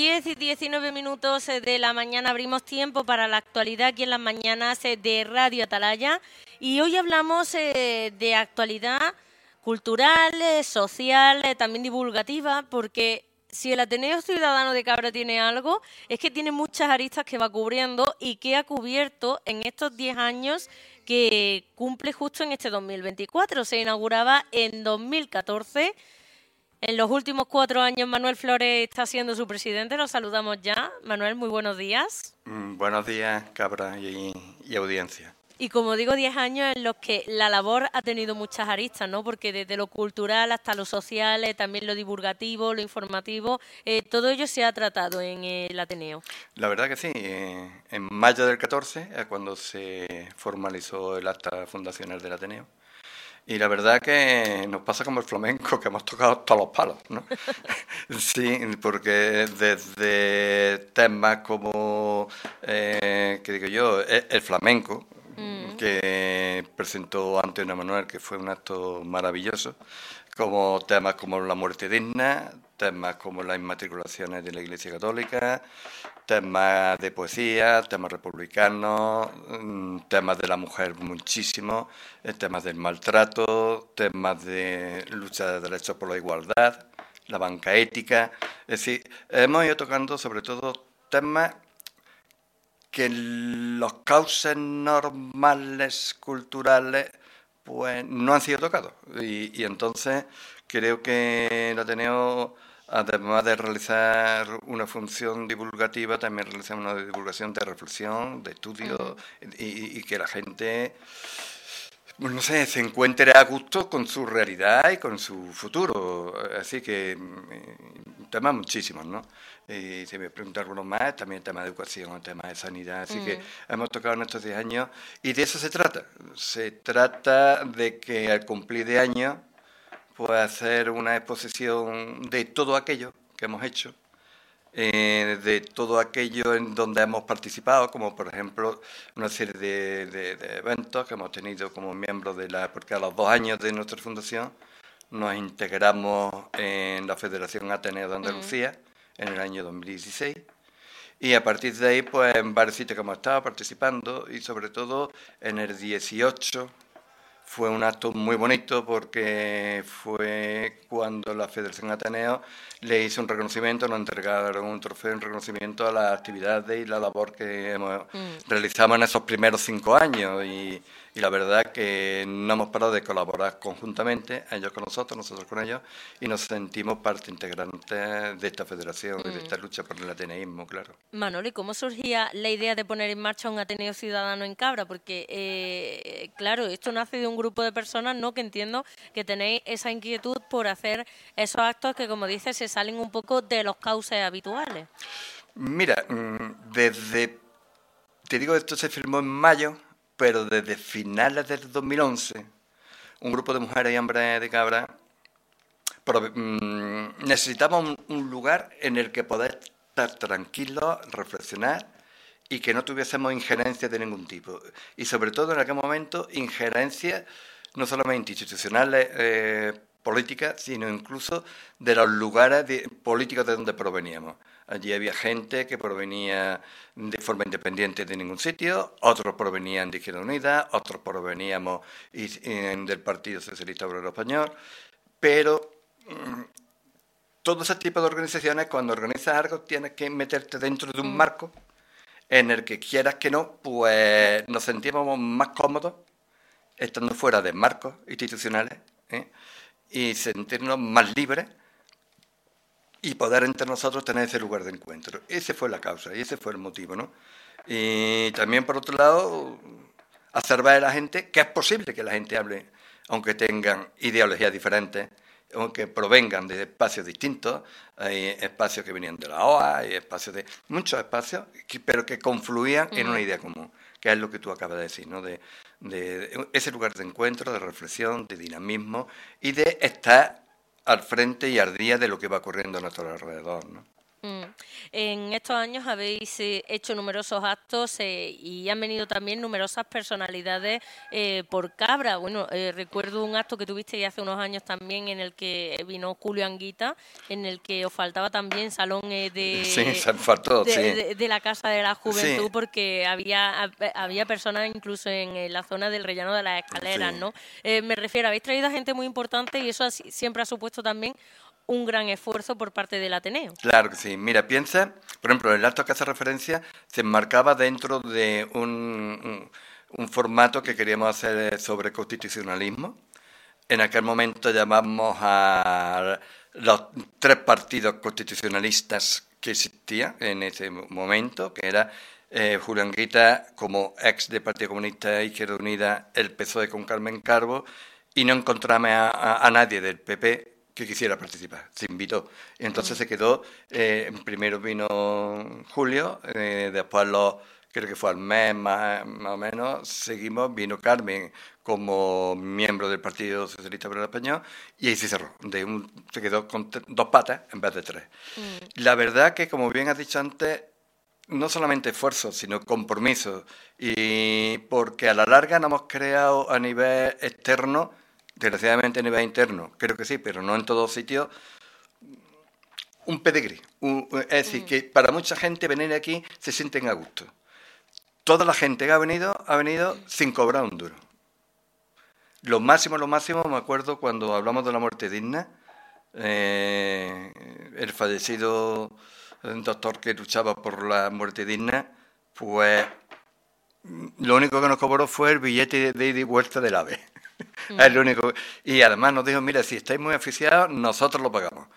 10 y 19 minutos eh, de la mañana abrimos tiempo para la actualidad aquí en las mañanas eh, de Radio Atalaya y hoy hablamos eh, de actualidad cultural, social, también divulgativa, porque si el Ateneo Ciudadano de Cabra tiene algo, es que tiene muchas aristas que va cubriendo y que ha cubierto en estos 10 años que cumple justo en este 2024. Se inauguraba en 2014 en los últimos cuatro años Manuel Flores está siendo su presidente, lo saludamos ya. Manuel, muy buenos días. Mm, buenos días, Cabra y, audiencia. Y como digo, diez años en los que la labor ha tenido muchas aristas, ¿no? Porque desde lo cultural hasta lo social, eh, también lo divulgativo, lo informativo, eh, todo ello se ha tratado en el Ateneo. La verdad que sí. Eh, en mayo del 14 es cuando se formalizó el acta fundacional del Ateneo. Y la verdad que nos pasa como el flamenco, que hemos tocado todos los palos, ¿no? sí, porque desde temas como, eh, que digo yo, e, el flamenco, mm. que presentó Antonio Manuel, que fue un acto maravilloso, como temas como la muerte digna, temas como las inmatriculaciones de la Iglesia Católica, temas de poesía, temas republicanos, mm, temas de la mujer muchísimo, eh, temas del maltrato, temas de lucha de derechos por la igualdad, la banca ética. Es decir, hemos ido tocando sobre todo temas que los cauces normales culturales pues no han sido tocados. Y, y entonces creo que el Ateneo Además de realizar una función divulgativa, también realizamos una divulgación de reflexión, de estudio, y, que la gente, no sé, se encuentre a gusto con su realidad y con su futuro. Así que mm, temas muchísimos, ¿no? Y si me preguntan algunos más, también temas de educación, temas de sanidad. Así que hemos tocado en estos 10 años y de eso se trata. Se trata de que al cumplir de años puede hacer una exposición de todo aquello que hemos hecho, eh, de todo aquello en donde hemos participado, como por ejemplo una serie de, eventos que hemos tenido como miembros de la, porque a los dos años de nuestra fundación nos integramos en la Federación Ateneo de Andalucía en el año 2016. Y a partir de ahí, pues en varios sitios que hemos estado participando y sobre todo en el 18 fue un acto muy bonito porque fue cuando la Federación Ateneo le hizo un reconocimiento, nos entregaron un trofeo en reconocimiento a las actividades y la labor que hemos mm. realizado en esos primeros cinco años. Y, y la verdad que no hemos parado de colaborar conjuntamente, ellos con nosotros, nosotros con ellos, y nos sentimos parte integrante de esta federación y de esta mm. lucha por el ateneísmo, claro. Manoli, ¿cómo surgía la idea de poner en marcha un Ateneo Ciudadano en Cabra? Porque, eh, claro, esto nace de un grupo de personas, ¿no?, que entiendo que tenéis esa inquietud por hacer esos actos que, como dices, se salen un poco de los cauces habituales. Mira, mm, desde, te digo, esto se firmó en mayo, pero desde finales del 2011, un grupo de mujeres y hombres de Cabra mm, necesitamos un, lugar en el que poder estar tranquilos, reflexionar y que no tuviésemos injerencia de ningún tipo. Y sobre todo en aquel momento, injerencia no solamente institucionales, eh, políticas, sino incluso de los lugares políticos de donde proveníamos. Allí había gente que provenía de forma independiente de ningún sitio, otros provenían de Izquierda Unida, otros proveníamos del Partido Socialista Obrero Español, pero mm, todo ese tipo de organizaciones, cuando organizas algo, tienes que meterte dentro de un mm. marco en el que quieras que no, pues nos sentíamos más cómodos estando fuera de marcos institucionales ¿eh? Y sentirnos más libres y poder entre nosotros tener ese lugar de encuentro. Esa fue la causa y ese fue el motivo, ¿no? Y también, por otro lado, hacer ver a la gente que es posible que la gente hable, aunque tengan ideologías diferentes, aunque provengan de espacios distintos, hay espacios que venían de la OA, hay espacios de muchos espacios, pero que confluían en una idea común, que es lo que tú acabas de decir, ¿no? De, de ese lugar de encuentro, de reflexión, de dinamismo y de estar al frente y al día de lo que va ocurriendo a nuestro alrededor. ¿no? Mm. En estos años habéis eh, hecho numerosos actos eh, y han venido también numerosas personalidades eh, por Cabra. Bueno, recuerdo un acto que tuviste hace unos años también en el que vino Julio Anguita, en el que os faltaba también salón de, de, la Casa de la Juventud porque había, había personas incluso en, la zona del rellano de las escaleras, ¿no? me refiero, habéis traído a gente muy importante y eso siempre ha supuesto también un gran esfuerzo por parte del Ateneo. Claro que sí. Mira, piensa, por ejemplo, el acto que hace referencia se enmarcaba dentro de un, formato que queríamos hacer sobre constitucionalismo. En aquel momento llamamos a los tres partidos constitucionalistas que existían en ese momento, que era eh, Julián Guita como ex del Partido Comunista Izquierda Unida, el PSOE con Carmen Carbo, y no encontramos a nadie del PP que quisiera participar. Se invitó. Entonces se quedó, eh, primero vino Julio, eh, después los, creo que fue al mes más, o menos, seguimos, vino Carmen como miembro del Partido Socialista Obrero Español y ahí se cerró. De un, se quedó con dos patas en vez de tres. Mm. La verdad que, como bien has dicho antes, no solamente esfuerzo, sino compromiso. Y porque a la larga nos hemos creado a nivel externo desgraciadamente a nivel interno, creo que sí, pero no en todos sitios, un pedigrí. es decir, mm. que para mucha gente venir aquí se sienten a gusto. Toda la gente que ha venido, ha venido sin cobrar un duro. Lo máximo, lo máximo, me acuerdo cuando hablamos de la muerte digna, eh, el fallecido doctor que luchaba por la muerte digna, pues lo único que nos cobró fue el billete de ida y vuelta del AVE. es lo único. Y además nos dijo, mira, si estáis muy aficiados, nosotros lo pagamos.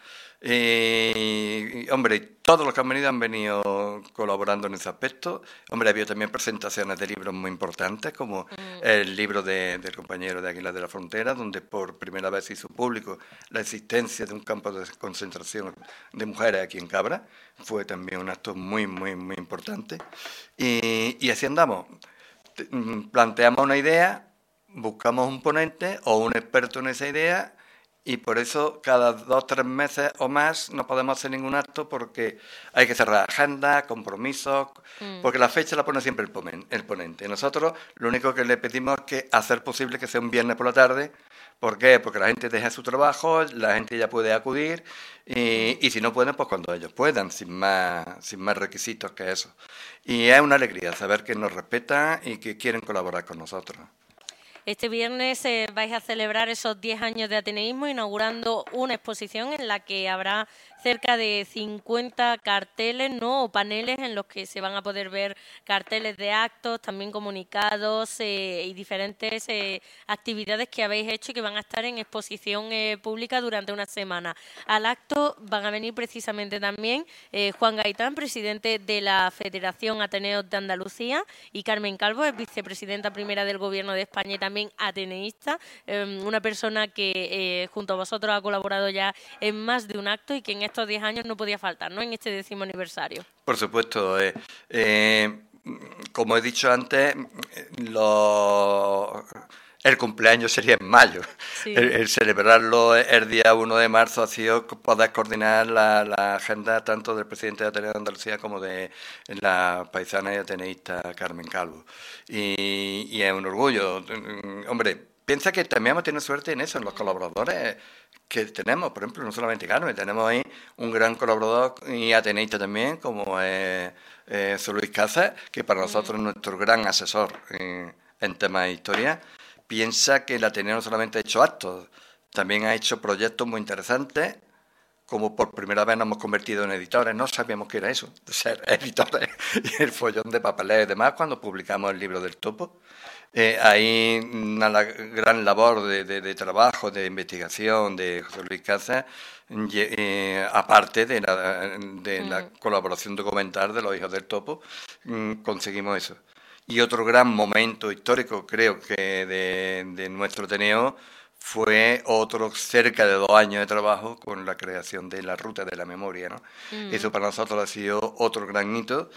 Y, hombre, todos los que han venido han venido colaborando en ese aspecto. Hombre, ha habido también presentaciones de libros muy importantes, como mm. el libro de, del compañero de Águilas de la Frontera, donde por primera vez hizo público la existencia de un campo de concentración de mujeres aquí en Cabra. Fue también un acto muy, muy, muy importante. Y, y así andamos. Mm, planteamos una idea, buscamos un ponente o un experto en esa idea y por eso cada dos, tres meses o más no podemos hacer ningún acto porque hay que cerrar agenda, compromisos, mm. porque la fecha la pone siempre el ponente. Nosotros lo único que le pedimos es que hacer posible que sea un viernes por la tarde. ¿Por qué? Porque la gente deja su trabajo, la gente ya puede acudir y, y si no pueden, pues cuando ellos puedan, sin más, sin más requisitos que eso. Y es una alegría saber que nos respetan y que quieren colaborar con nosotros. Este viernes eh, vais a celebrar esos 10 años de ateneísmo inaugurando una exposición en la que habrá cerca de 50 carteles ¿no? o paneles en los que se van a poder ver carteles de actos, también comunicados eh, y diferentes eh, actividades que habéis hecho y que van a estar en exposición eh, pública durante una semana. Al acto van a venir precisamente también Juan Gaitán, presidente de la Federación Ateneos de Andalucía, y Carmen Calvo, es vicepresidenta primera del Gobierno de España y también ateneísta, em, una persona que junto a vosotros ha colaborado ya en más de un acto y que en estos 10 años no podía faltar, ¿no? En este décimo aniversario. Por supuesto. Eh, eh, como he dicho antes, el cumpleaños sería en mayo. El, celebrarlo el día 1 de marzo ha sido poder coordinar la, agenda tanto del presidente de Ateneo de Andalucía como de la paisana y ateneísta Carmen Calvo. Y, y es un orgullo. Hombre, piensa que también hemos tenido suerte en eso, en los colaboradores que tenemos, por ejemplo, no solamente Carmen, tenemos ahí un gran colaborador y ateneísta también, como es Luis Cáceres, que para nosotros es nuestro gran asesor en, temas de historia. Piensa que el Ateneo no solamente ha hecho actos, también ha hecho proyectos muy interesantes como por primera vez nos hemos convertido en editores. No sabíamos qué era eso, de ser editores y el follón de papeleo y demás cuando publicamos el libro del topo. Eh, hay una gran labor de, trabajo, de investigación de José Luis Casas, eh, aparte de, la, mm. colaboración documental de los hijos del topo, mm, conseguimos eso. Y otro gran momento histórico, creo que, de, nuestro Ateneo fue otro cerca de dos años de trabajo con la creación de la ruta de la memoria. ¿no? Mm. Eso para nosotros ha sido otro gran hito.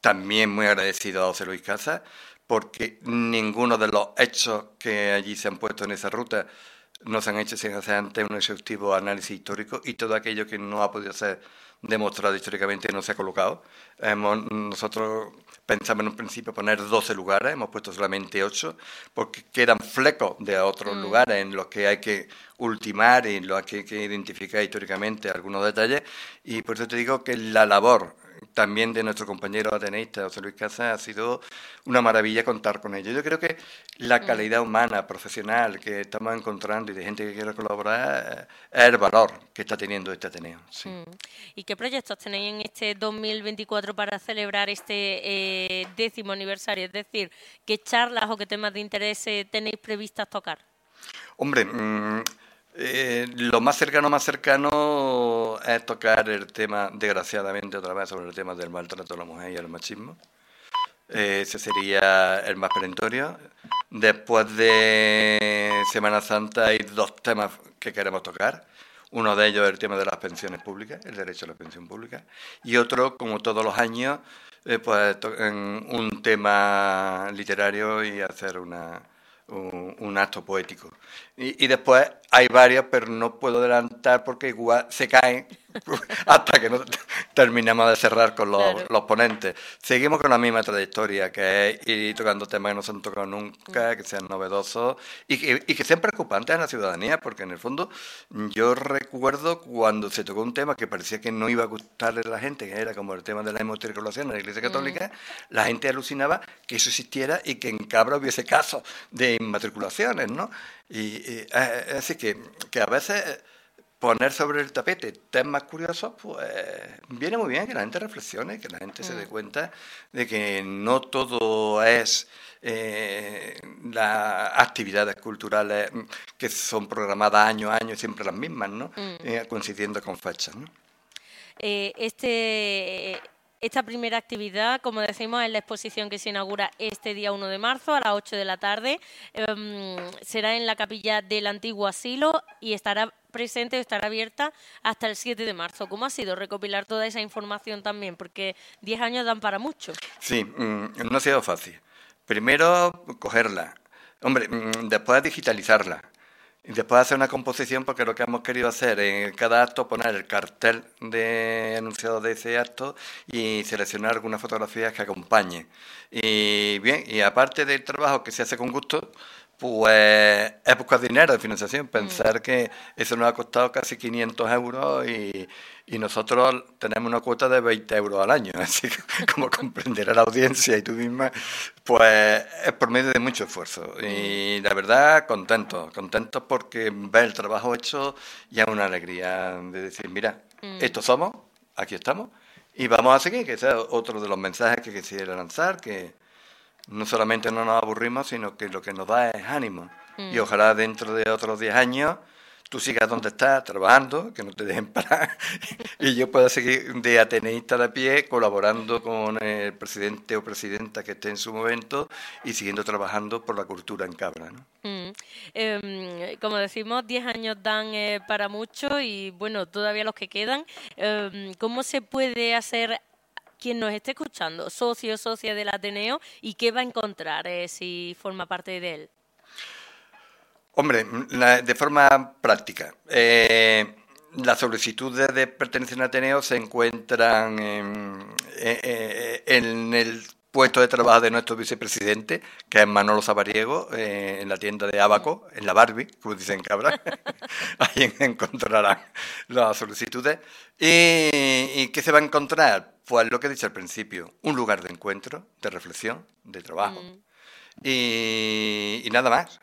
También muy agradecido a José Luis Casas, porque ninguno de los hechos que allí se han puesto en esa ruta no se han hecho sin hacer antes un exhaustivo análisis histórico y todo aquello que no ha podido ser demostrado históricamente no se ha colocado. nosotros pensamos en un principio poner 12 lugares, hemos puesto solamente 8, porque quedan flecos de otros mm. lugares en los que hay que ultimar y en los que hay que identificar históricamente algunos detalles. Y por eso te digo que la labor también de nuestro compañero ateneísta José Luis Casas ha sido una maravilla contar con ellos. Yo creo que la mm. calidad humana, profesional que estamos encontrando y de gente que quiere colaborar es el valor que está teniendo este Ateneo. Mm. ¿Y qué proyectos tenéis en este 2024 para celebrar este eh, décimo aniversario? Es decir, ¿qué charlas o qué temas de interés eh, tenéis previstas tocar? Hombre, mm, eh, lo más cercano, más cercano es tocar el tema, desgraciadamente, otra vez sobre el tema del maltrato a la mujer y el machismo. Eh, ese sería el más perentorio. Después de Semana Santa hay dos temas que queremos tocar. Uno de ellos es el tema de las pensiones públicas, el derecho a la pensión pública. Y otro, como todos los años, eh, pues un tema literario y hacer una, un, acto poético. Y, y, después hay varias, pero no puedo adelantar porque igual se caen hasta que no terminemos de cerrar con los, los, ponentes. Seguimos con la misma trayectoria, que es ir tocando temas que no se han tocado nunca, mm. que sean novedosos y que, y que sean preocupantes a la ciudadanía, porque en el fondo yo recuerdo cuando se tocó un tema que parecía que no iba a gustarle a la gente, que era como el tema de la inmatriculación en la Iglesia Católica, mm. la gente alucinaba que eso existiera y que en Cabra hubiese casos de inmatriculaciones, ¿no? Y, y eh, así que, que a veces poner sobre el tapete temas curiosos, pues viene muy bien que la gente reflexione, que la gente se dé mm. cuenta de que no todo es eh, las actividades culturales que son programadas año a año, siempre las mismas, ¿no? Mm. Eh, coincidiendo con fechas, ¿no? Eh, este esta primera actividad, como decimos, es la exposición que se inaugura este día 1 de marzo a las 8 de la tarde. Em, será en la capilla del antiguo asilo y estará presente, estará abierta hasta el 7 de marzo. ¿Cómo ha sido recopilar toda esa información también? Porque 10 años dan para mucho. Sí, mm, no ha sido fácil. Primero, cogerla. Hombre, mm, después digitalizarla. Y después hacer una composición porque lo que hemos querido hacer en cada acto poner el cartel de anunciado de ese acto y seleccionar algunas fotografías que acompañen. Y bien, y aparte del trabajo que se hace con gusto, pues es buscar dinero de financiación. Mm. Pensar que eso nos ha costado casi 500 euros y, y, nosotros tenemos una cuota de 20 euros al año. Así que, como comprenderá la audiencia y tú misma, pues es por medio de mucho esfuerzo. Y mm. la verdad, contentos, contentos porque ver el trabajo hecho ya es una alegría de decir, mira, mm. estos somos, aquí estamos, y vamos a seguir, que ese es otro de los mensajes que quisiera lanzar, que no solamente no nos aburrimos, sino que lo que nos da es ánimo. Y mm. ojalá dentro de otros 10 años tú sigas donde estás, trabajando, que no te dejen parar, y yo pueda seguir de ateneísta de pie, colaborando con el presidente o presidenta que esté en su momento y siguiendo trabajando por la cultura en Cabra. ¿no? Mm. Em, como decimos, 10 años dan eh, para mucho y bueno, todavía los que quedan. Em, ¿Cómo se puede hacer quien nos esté escuchando, socio, socia del Ateneo, y qué va a encontrar eh, si forma parte de él? Hombre, de forma práctica. Eh, las solicitudes de pertenecer al Ateneo se encuentran en, el puesto de trabajo de nuestro vicepresidente, que es Manolo Sabariego, eh, en la tienda de Abaco, en la Barbie, como dicen cabra. Ahí encontrarán las solicitudes. ¿Y qué se va a encontrar? Pues lo que he dicho al principio, un lugar de encuentro, de reflexión, de trabajo. Mm. Y, nada más.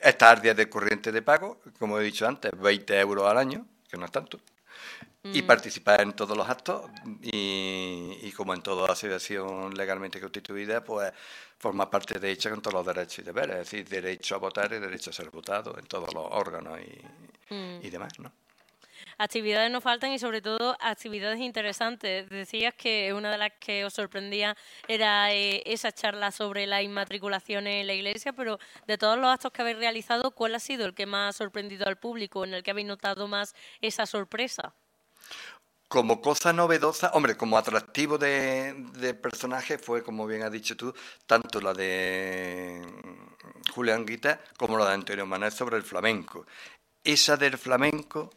Estar días de corriente de pago, como he dicho antes, 20 euros al año, que no es tanto. Y Mm. participar en todos los actos y, y como en toda asociación legalmente constituida, pues formar parte de ella con todos los derechos y deberes, es decir, derecho a votar y derecho a ser votado en todos los órganos y, Mm. y demás, ¿no? Actividades no faltan y sobre todo actividades interesantes. Decías que una de las que os sorprendía era eh, esa charla sobre la inmatriculación en la iglesia, pero de todos los actos que habéis realizado, ¿cuál ha sido el que más ha sorprendido al público, en el que habéis notado más esa sorpresa? Como cosa novedosa, hombre, como atractivo de, de personaje fue, como bien has dicho tú, tanto la de Julián Guita como la de Antonio Manuel sobre el flamenco. Esa del flamenco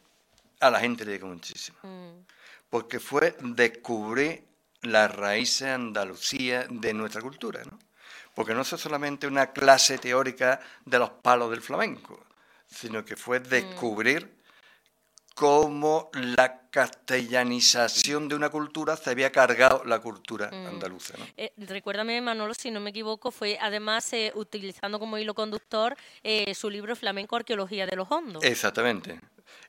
a la gente le llegó muchísimo, Mm, porque fue descubrir las raíces Andalucía de nuestra cultura, ¿no? Porque no es solamente una clase teórica de los palos del flamenco, sino que fue descubrir cómo la castellanización de una cultura se había cargado la cultura andaluza. ¿no? Eh, recuérdame, Manolo, si no me equivoco, fue además eh, utilizando como hilo conductor eh, su libro Flamenco Arqueología de los Hondos. Exactamente.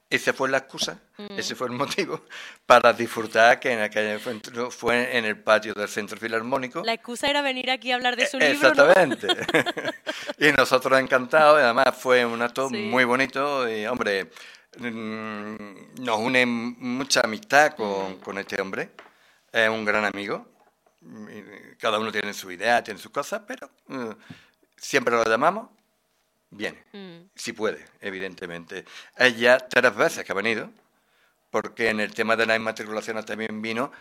Esa fue la excusa, ese fue el motivo para disfrutar que en aquella fue, fue en el patio del Centro Filarmónico. La excusa era venir aquí a hablar de su libro, ¿no? Exactamente. y nosotros encantados, y además fue un acto Sí. muy bonito y, hombre, mm, nos une mucha amistad con, con este hombre. Es un gran amigo. Cada uno tiene su idea, tiene sus cosas, pero mm, siempre lo llamamos, viene. Mm. Si puede, evidentemente. Ella tres veces que ha venido, porque en el tema de las inmatriculaciones también vino,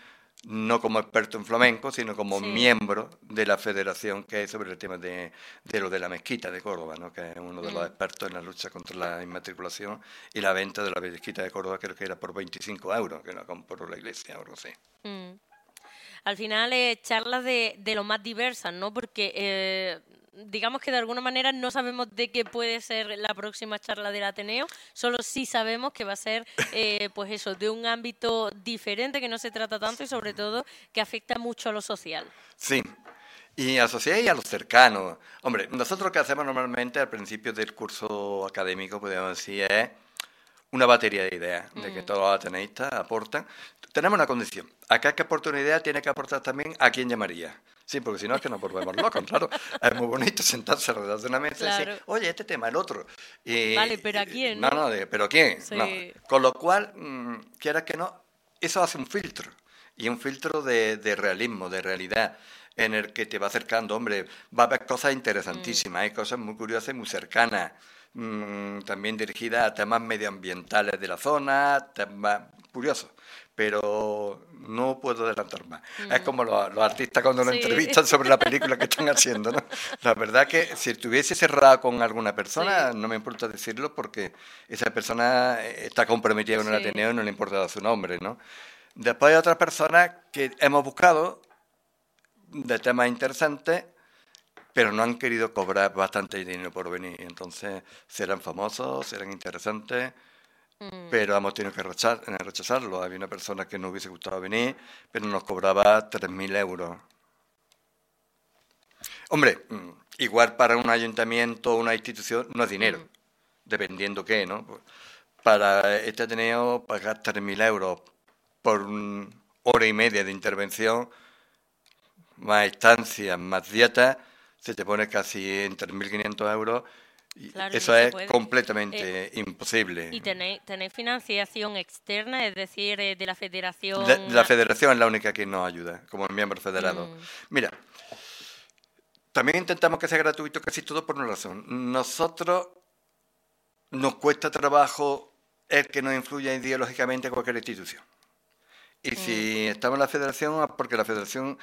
no como experto en flamenco, sino como Sí. miembro de la federación que hay sobre el tema de, de lo de la mezquita de Córdoba, ¿no? que es uno de los expertos en la lucha contra la inmatriculación y la venta de la mezquita de Córdoba, creo que era por 25 euros, que la compró la iglesia o algo así. Mm. Al final, eh, charlas de, de lo más diversas, ¿no? Porque eh, digamos que de alguna manera no sabemos de qué puede ser la próxima charla del Ateneo, solo sí sabemos que va a ser, eh, pues eso, de un ámbito diferente, que no se trata tanto y sobre todo que afecta mucho a lo social. Sí. Y asocié a los cercanos. Hombre, nosotros lo que hacemos normalmente al principio del curso académico, podríamos decir, es una batería de ideas, de que todos los ateneístas aportan. Tenemos una condición. A cada que aporta una idea tiene que aportar también a quién llamaría. Sí, porque si no es que nos volvemos locos, claro. Es muy bonito sentarse alrededor de una mesa y decir, oye, este tema, el otro. Y- Vale, pero ¿a quién, No, no? de, pero ¿quién? Sí. No. Con lo cual, mm, quieras que no, eso hace un filtro. Y un filtro de, de realismo, de realidad, en el que te va acercando, hombre, va a haber cosas interesantísimas, hay cosas muy curiosas y muy cercanas, mm, también dirigidas a temas medioambientales de la zona, temas curiosos. Pero no puedo adelantar más. Es como los, los artistas cuando Sí. entrevistan sobre la película que están haciendo. ¿no? La verdad que si estuviese cerrado con alguna persona, Sí. no me importa decirlo porque esa persona eh, está comprometida con el Sí. Ateneo y no le importa su nombre. ¿no? Después hay otras personas que hemos buscado de temas interesantes, pero no han querido cobrar bastante dinero por venir. Entonces serán famosos, serán interesantes, Mm. Pero hemos tenido que eh, rechazarlo. Había una persona que no hubiese gustado venir, pero nos cobraba 3.000 euros. Hombre, mm, igual para un ayuntamiento o una institución no es dinero, dependiendo qué, ¿no? Pues, Para este Ateneo pagar 3.000 euros por una hora y media de intervención, más estancias, más dietas, se te pone casi en 3.500 euros. Claro, eso no es puede. completamente imposible. Y tenéis, tenéis financiación externa, es decir, eh, de la federación. De- de la federación es la única que nos ayuda, como miembro federado. Mm. Mira, también intentamos que sea gratuito casi todo por una razón. Nosotros nos cuesta trabajo el que nos influya ideológicamente cualquier institución. Y si estamos en la federación, es porque la federación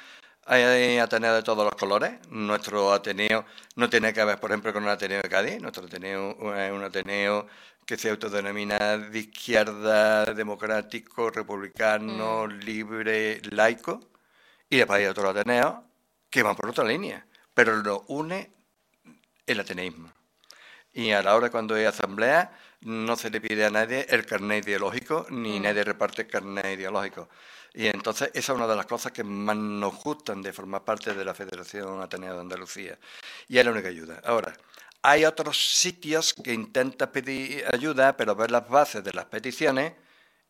hay Ateneo de todos los colores. Nuestro Ateneo no tiene que ver, por ejemplo, con un Ateneo de Cádiz. Nuestro Ateneo es un Ateneo que se autodenomina de izquierda, democrático, republicano, libre, laico. Y después hay otros Ateneos que van por otra línea, pero lo une el ateneísmo. Y a la hora cuando hay asamblea, no se le pide a nadie el carnet ideológico, ni nadie reparte el carnet ideológico. Y entonces esa es una de las cosas que más nos gustan de formar parte de la Federación Ateneo de Andalucía. Y es la única ayuda. Ahora, hay otros sitios que intentan pedir ayuda, pero ver las bases de las peticiones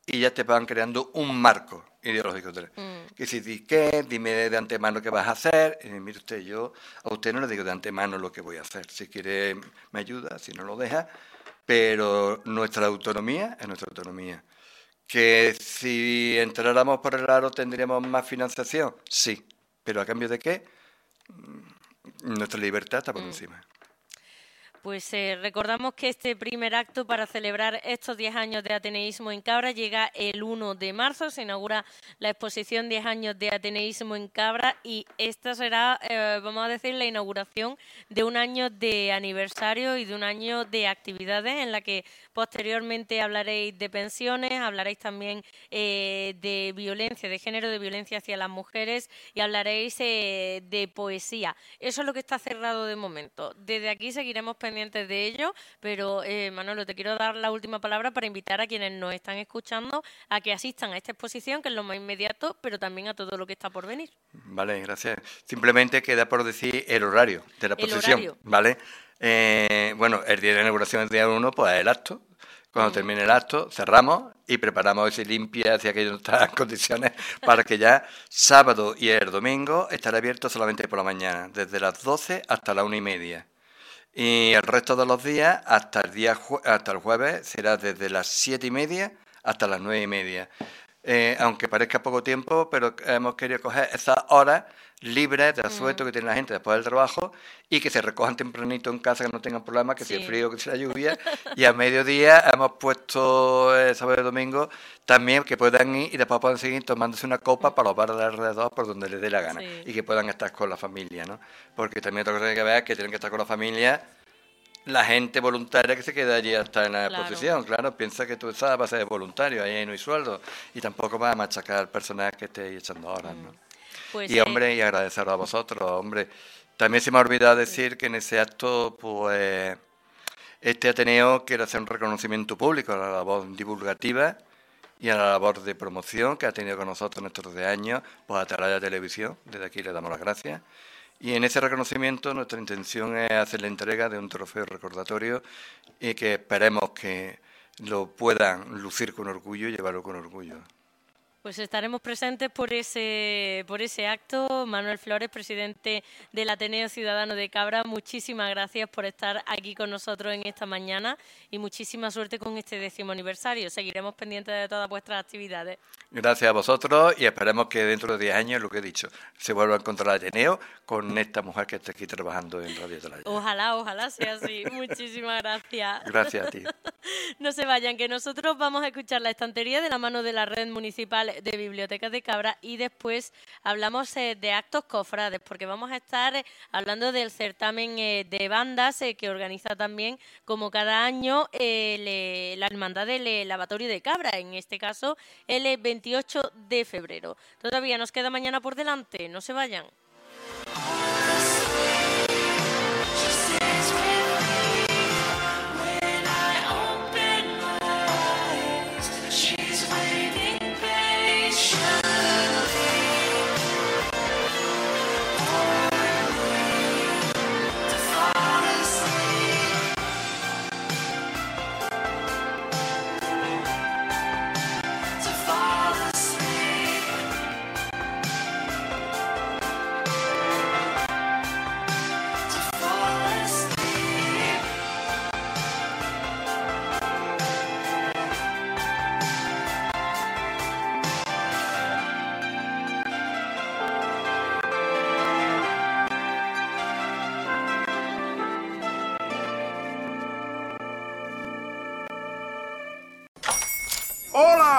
y ya te van creando un marco ideológico. Mm. Que si di qué, dime de antemano qué vas a hacer. Y mire usted, yo a usted no le digo de antemano lo que voy a hacer. Si quiere, me ayuda, si no lo deja. Pero nuestra autonomía es nuestra autonomía. Que si entráramos por el aro tendríamos más financiación, sí. Pero a cambio de qué? Mm, nuestra libertad está por mm. encima. Pues eh, recordamos que este primer acto para celebrar estos 10 años de ateneísmo en Cabra llega el 1 de marzo, se inaugura la exposición 10 años de ateneísmo en Cabra y esta será, eh, vamos a decir, la inauguración de un año de aniversario y de un año de actividades en la que posteriormente hablaréis de pensiones, hablaréis también eh, de violencia, de género, de violencia hacia las mujeres y hablaréis de poesía. Eso es lo que está cerrado de momento. Desde aquí seguiremos pensando pendientes de ello, pero eh, Manolo, te quiero dar la última palabra para invitar a quienes nos están escuchando a que asistan a esta exposición, que es lo más inmediato, pero también a todo lo que está por venir. Vale, gracias. Simplemente queda por decir el horario de la exposición, ¿vale? Eh, bueno, el día de inauguración, el día 1, pues es el acto, cuando termine el acto, cerramos y preparamos ese limpia no está en condiciones para que ya sábado y el domingo estará abierto solamente por la mañana, desde las 12 hasta la una y media. Y el resto de los días, hasta el, día hasta el jueves, será desde las siete y media hasta las nueve y media. Eh, aunque parezca poco tiempo, pero hemos querido coger esas horas libres de asueto que tiene la gente después del trabajo y que se recojan tempranito en casa, que no tengan problemas, que sea frío, que sea lluvia. y a mediodía hemos puesto el sábado y domingo también que puedan ir y después puedan seguir tomándose una copa para los bares de alrededor por donde les dé la gana y que puedan estar con la familia, ¿no? Porque también otra cosa que ver es que tienen que estar con la familia la gente voluntaria que se queda allí hasta en la exposición, claro, piensa que tú estás a base de voluntario, ahí no hay sueldo, y tampoco va a machacar al personal que esté echando horas, ¿no? Mm. Pues y hombre, y agradecerlo a vosotros, hombre. También se me ha olvidado decir que en ese acto, pues, este Ateneo quiere hacer un reconocimiento público a la labor divulgativa y a la labor de promoción que ha tenido con nosotros en estos de años, pues a Televisión, desde aquí le damos las gracias. Y en ese reconocimiento nuestra intención es hacer la entrega de un trofeo recordatorio y que esperemos que lo puedan lucir con orgullo y llevarlo con orgullo. Pues estaremos presentes por ese, por ese acto. Manuel Flores, presidente del Ateneo Ciudadano de Cabra, muchísimas gracias por estar aquí con nosotros en esta mañana y muchísima suerte con este décimo aniversario. Seguiremos pendientes de todas vuestras actividades. Gracias a vosotros y esperemos que dentro de 10 años, lo que he dicho, se vuelva a encontrar Ateneo con esta mujer que está aquí trabajando en Radio Talaya. Ojalá, ojalá sea así. muchísimas gracias. Gracias a ti. no se vayan, que nosotros vamos a escuchar la estantería de la mano de la red municipal de Bibliotecas de Cabra y después hablamos eh, de actos cofrades, porque vamos a estar eh, hablando del certamen eh, de bandas que organiza también, como cada año, la Hermandad del Lavatorio de Cabra, en este caso el 28 de febrero. Todavía nos queda mañana por delante, no se vayan.